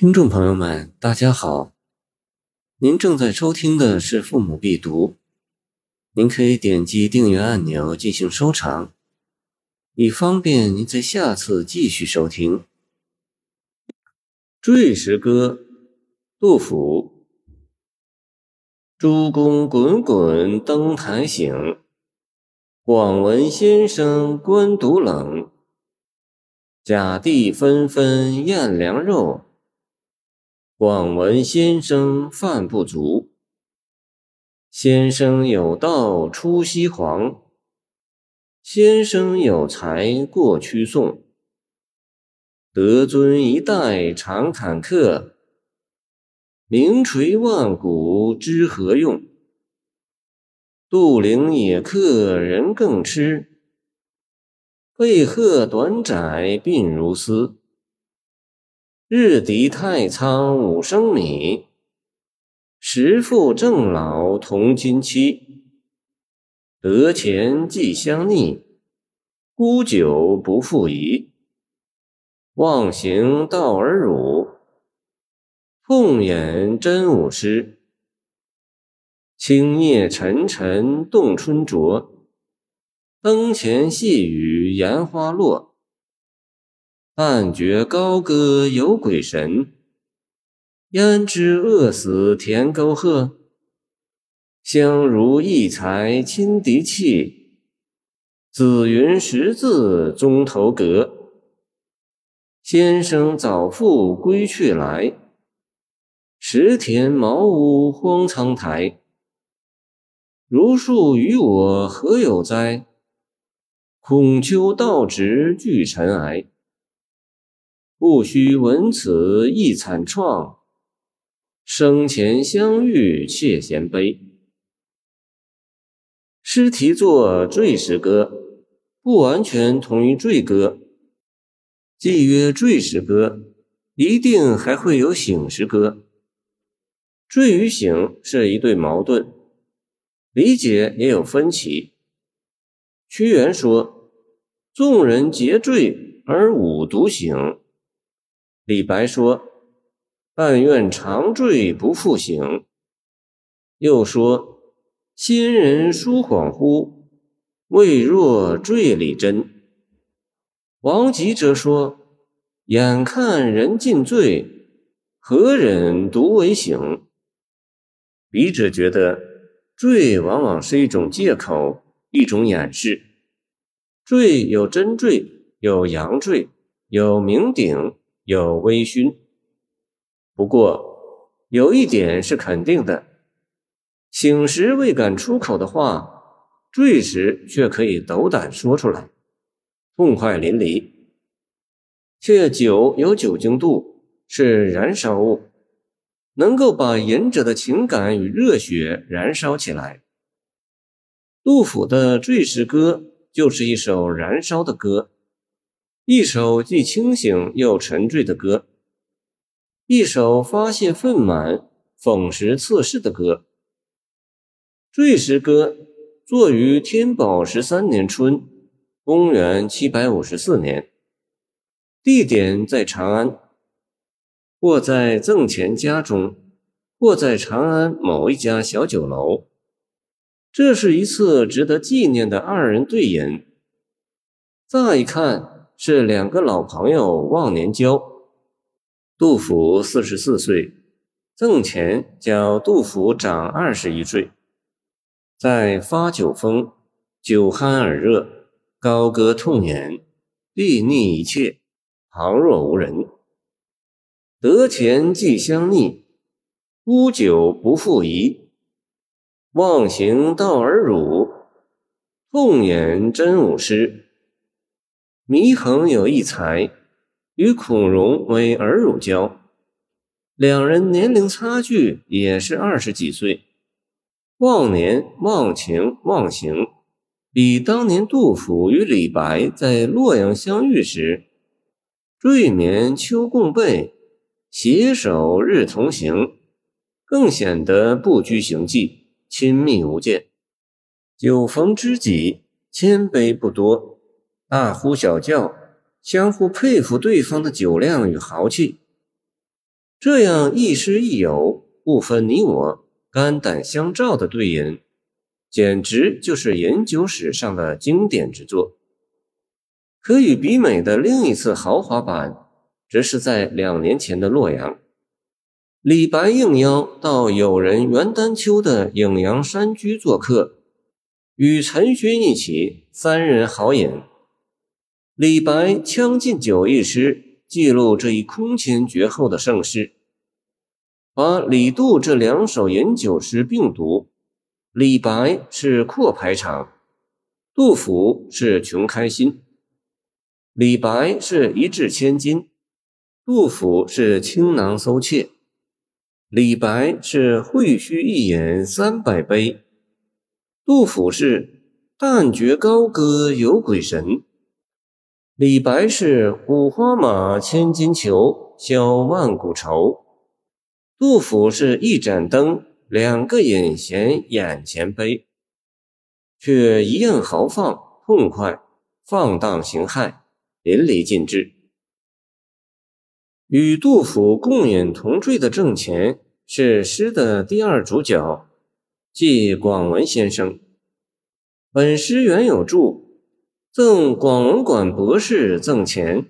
听众朋友们，大家好，您正在收听的是《父母必读》，您可以点击订阅按钮进行收藏，以方便您在下次继续收听。《坠石歌》，杜甫。诸公滚滚登台行，广闻先生官独冷。甲第纷纷宴凉肉。广闻先生饭不足，先生有道出西黄，先生有才过曲宋。德尊一代常坎坷，名垂万古知何用？杜陵野客人更痴，背鹤短窄鬓如丝。日敌太仓五升米，时父正老同金期。得钱既相逆，沽酒不复疑。忘形道而辱，痛眼真武师。青叶沉沉动春灼，灯前细雨檐花落。但觉高歌有鬼神，焉知饿死田沟壑？相如异才亲敌气，紫云识字中头阁。先生早复归去来，石田茅屋荒苍苔。如树与我何有哉？孔丘道直俱尘埃。不须闻此亦惨怆，生前相遇却嫌悲。诗题作坠石歌，不完全同于坠歌。既曰坠石歌，一定还会有醒石歌。坠与醒是一对矛盾，理解也有分歧。屈原说：“众人皆坠，而吾独醒。”李白说：“但愿长醉不复醒。”又说：“仙人书恍惚，未若坠里真。”王吉则说：“眼看人尽醉，何忍独为醒？”笔者觉得，坠往往是一种借口，一种掩饰。坠有真坠，有阳坠，有明顶。有微醺，不过有一点是肯定的：醒时未敢出口的话，醉时却可以斗胆说出来，痛快淋漓。且酒有酒精度，是燃烧物，能够把饮者的情感与热血燃烧起来。杜甫的《醉时歌》就是一首燃烧的歌。一首既清醒又沉醉的歌，一首发泄愤满、讽时测试的歌。《醉时歌》作于天宝十三年春，公元七百五十四年，地点在长安，或在赠钱家中，或在长安某一家小酒楼。这是一次值得纪念的二人对饮。乍一看。是两个老朋友忘年交。杜甫四十四岁，赠钱叫杜甫长二十一岁，在发酒疯，酒酣耳热，高歌痛饮，睥睨一切，旁若无人。得钱即相逆，沽酒不复疑。忘形道而辱，痛饮真武师。祢衡有一才，与孔融为儿乳交，两人年龄差距也是二十几岁，忘年、忘情、忘形，比当年杜甫与李白在洛阳相遇时“坠眠秋共被，携手日同行”更显得不拘形迹，亲密无间。酒逢知己，千杯不多。大呼小叫，相互佩服对方的酒量与豪气。这样亦师亦友、不分你我、肝胆相照的对饮，简直就是饮酒史上的经典之作。可与比美的另一次豪华版，则是在两年前的洛阳，李白应邀到友人袁丹丘的影阳山居做客，与陈勋一起三人豪饮。李白《将进酒》一诗记录这一空前绝后的盛世，把李杜这两首饮酒诗并读。李白是阔排场，杜甫是穷开心。李白是一掷千金，杜甫是倾囊搜妾。李白是会须一饮三百杯，杜甫是但觉高歌有鬼神。李白是五花马，千金裘，销万古愁；杜甫是一盏灯，两个饮嫌眼前悲，却一样豪放痛快，放荡形骸，淋漓尽致。与杜甫共饮同醉的郑虔是诗的第二主角，即广文先生。本诗原有注。赠广文馆博士赠钱。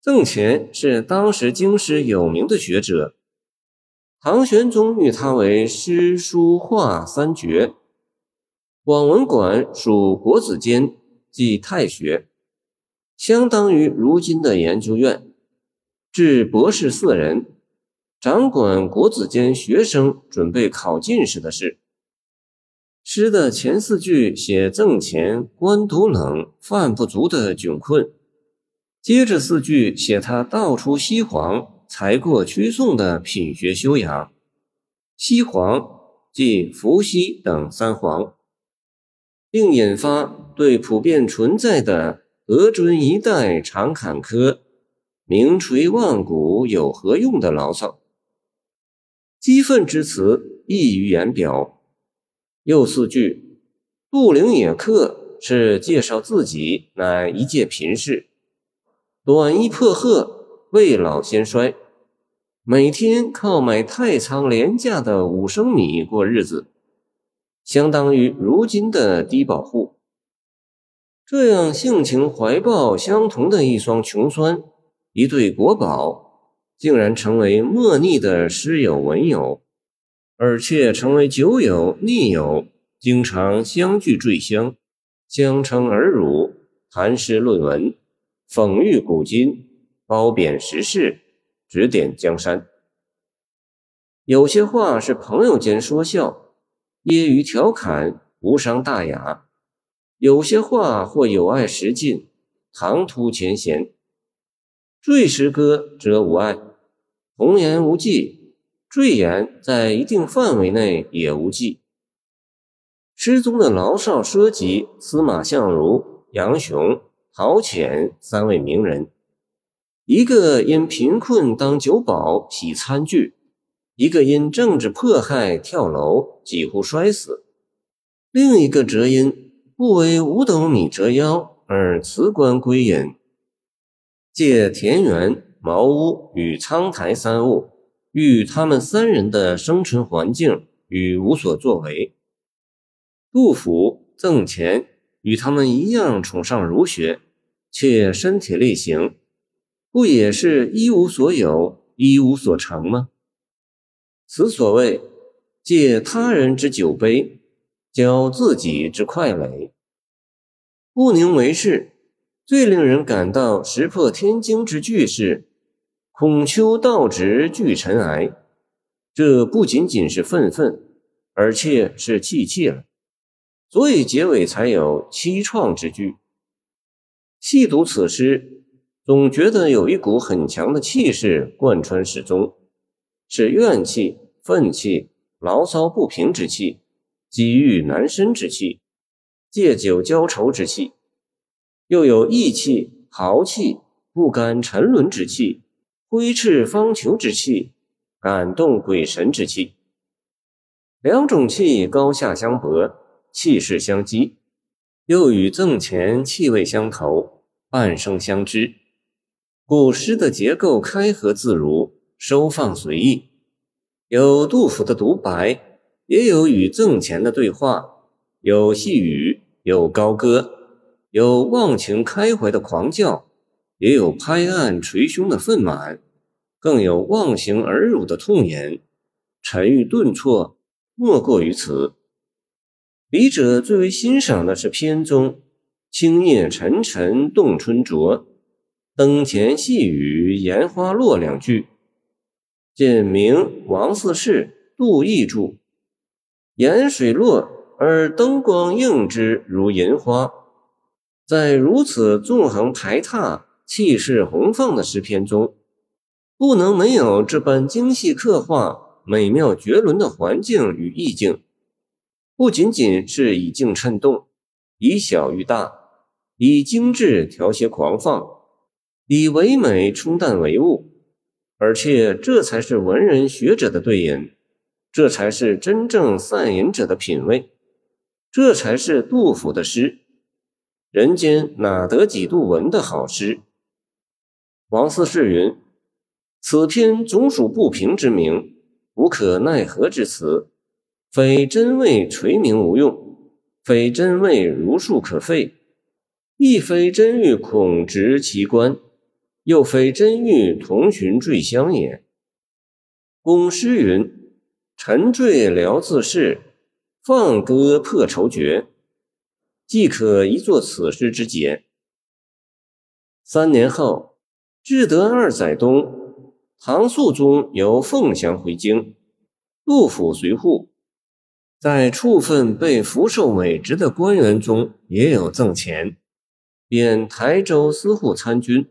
赠钱是当时京师有名的学者，唐玄宗誉他为诗书画三绝。广文馆属国子监，即太学，相当于如今的研究院，至博士四人，掌管国子监学生准备考进士的事。诗的前四句写赠钱官独冷饭不足的窘困，接着四句写他道出西黄才过屈宋的品学修养。西黄即伏羲等三皇，并引发对普遍存在的“俄尊一代常坎坷，名垂万古有何用”的牢骚。激愤之词溢于言表。又四句，杜陵野客是介绍自己乃一介贫士，短衣破褐，未老先衰，每天靠买太仓廉价的五升米过日子，相当于如今的低保户。这样性情怀抱相同的一双穷酸，一对国宝，竟然成为莫逆的诗友文友。而且成为酒友、逆友，经常相聚醉乡，相称而辱，谈诗论文，讽喻古今，褒贬时事，指点江山。有些话是朋友间说笑，业余调侃，无伤大雅；有些话或有碍时进，唐突前贤。醉诗歌则无碍，童言无忌。赘言在一定范围内也无济。失踪的牢少奢及、司马相如、杨雄、陶潜三位名人，一个因贫困当酒保洗餐具，一个因政治迫害跳楼几乎摔死，另一个则因不为五斗米折腰而辞官归隐。借田园、茅屋与苍苔三物。与他们三人的生存环境与无所作为，杜甫、赠钱与他们一样崇尚儒学，且身体力行，不也是一无所有，一无所成吗？此所谓借他人之酒杯，浇自己之快垒。不宁为是，最令人感到石破天惊之句是。孔丘道直拒尘埃，这不仅仅是愤愤，而且是气气了。所以结尾才有凄怆之句。细读此诗，总觉得有一股很强的气势贯穿始终，是怨气、愤气、牢骚不平之气，积郁难伸之气，借酒浇愁之气，又有义气、豪气、不甘沉沦之气。挥斥方遒之气，感动鬼神之气，两种气高下相搏，气势相激，又与赠钱气味相投，半生相知。古诗的结构开合自如，收放随意，有杜甫的独白，也有与赠钱的对话，有细语，有高歌，有忘情开怀的狂叫，也有拍案捶胸的愤满，更有忘形而辱的痛言，沉郁顿挫，莫过于此。笔者最为欣赏的是篇中“青叶沉沉动春灼，灯前细雨烟花落”两句。简明王四世、杜毅著。盐水落而灯光映之如银花。在如此纵横排闼、气势宏放的诗篇中，不能没有这般精细刻画、美妙绝伦的环境与意境。不仅仅是以静衬动，以小喻大，以精致调谐狂放，以唯美冲淡唯物，而且这才是文人学者的对饮，这才是真正散饮者的品味，这才是杜甫的诗。人间哪得几度闻的好诗？王四世云：“此篇总属不平之名，无可奈何之词。”非真谓垂名无用，非真谓如数可废，亦非真欲恐执其官，又非真欲同寻坠香也。公诗云：“沉坠聊自适，放歌破愁绝。”即可一作此诗之解。三年后，至德二载冬，唐肃宗由凤翔回京，杜甫随扈。在处分被福寿委职的官员中，也有赠钱，贬台州司户参军。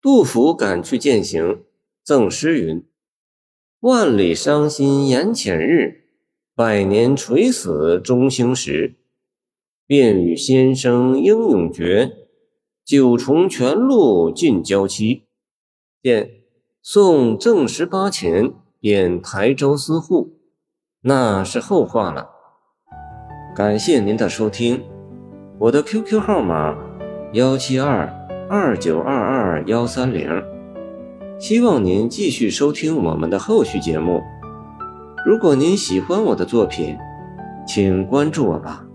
杜甫赶去践行，赠诗云：“万里伤心眼前日，百年垂死中兴时。便与先生英勇决，九重泉路尽娇妻。”见送赠十八钱，贬台州司户。那是后话了。感谢您的收听，我的 QQ 号码幺七二二九二二幺三零，希望您继续收听我们的后续节目。如果您喜欢我的作品，请关注我吧。